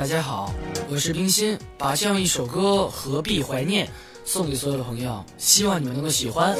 大家好，我是冰心，把这样一首歌《何必怀念》送给所有的朋友，希望你们能够喜欢。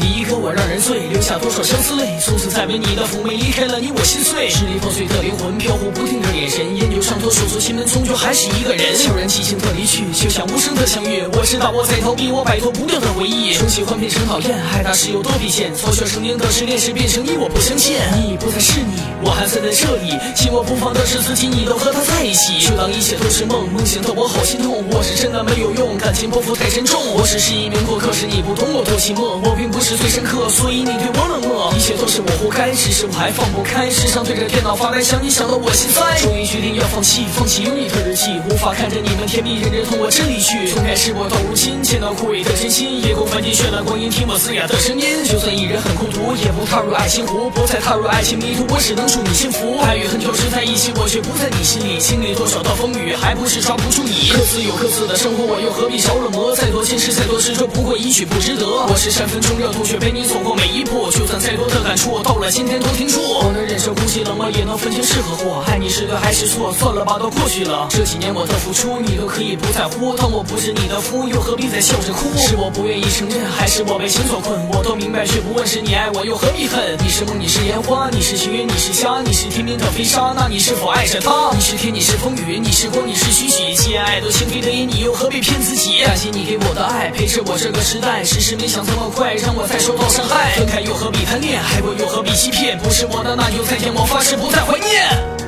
一刻我让人醉，留下多少相思泪。从此再没你的妩媚，离开了你我心碎。支离破碎的灵魂，飘忽不定眼神，烟酒上头，手足心门，终究还是一个人。悄然寂静的离去，就像无声的相遇。我知道我在逃避，我摆脱不掉的回忆。从喜欢变成讨厌，爱它是有多危险？从小成年的失恋时变成你，我不相信。你不再是你，我还在在这里。心我不放的是自己，你都和他在一起。就当一切都是梦，梦醒的我好心痛。我是真的没有用，感情包袱太沉重。我只是一名过客，是你不懂我多寂寞。我并不是。最深刻，所以你对我冷漠，一切都是我活该，只是我还放不开。时常对着电脑发呆，想你想到我心塞。终于决定要放弃，放弃有你的日记，无法看着你们甜蜜，忍着痛我真离去。从开始我到如今，见到枯萎的真心，夜空泛起绚烂光阴，听我嘶哑的声音。就算一人很孤独，也不踏入爱情湖，不再踏入爱情迷途，我只能祝你幸福。爱与恨交织在一起，我却不在你心里。经历多少的风雨，还不是抓不住你。各自有各自的生活，我又何必着了魔？再多坚持，再多执着，不过一曲不值得。我是三分钟热度，却陪你走过每。每一步，就算再多的感触，到了今天都停住。我能忍受空气冷漠，也能分清是和祸。爱你是对还是错？算了吧，都过去了。这几年我的付出，你都可以不在乎。当我不是你的夫，又何必再笑着哭？是我不愿意承认，还是我被情所困？我都明白，却不问，是你爱我，又何必恨？你是梦，你是烟花，你是情缘，你是瞎，你是天边的飞沙，那你是否爱着他？你是天，你是风雨，你是光，你是虚许。既然爱都情非得已，你又何必骗自己？感谢你给我的爱，陪着我这个时代。只是没想这么快，让我再受到伤害。分开又何必贪恋爱过又何必欺骗？不是我的那就再见，我发誓不再怀念。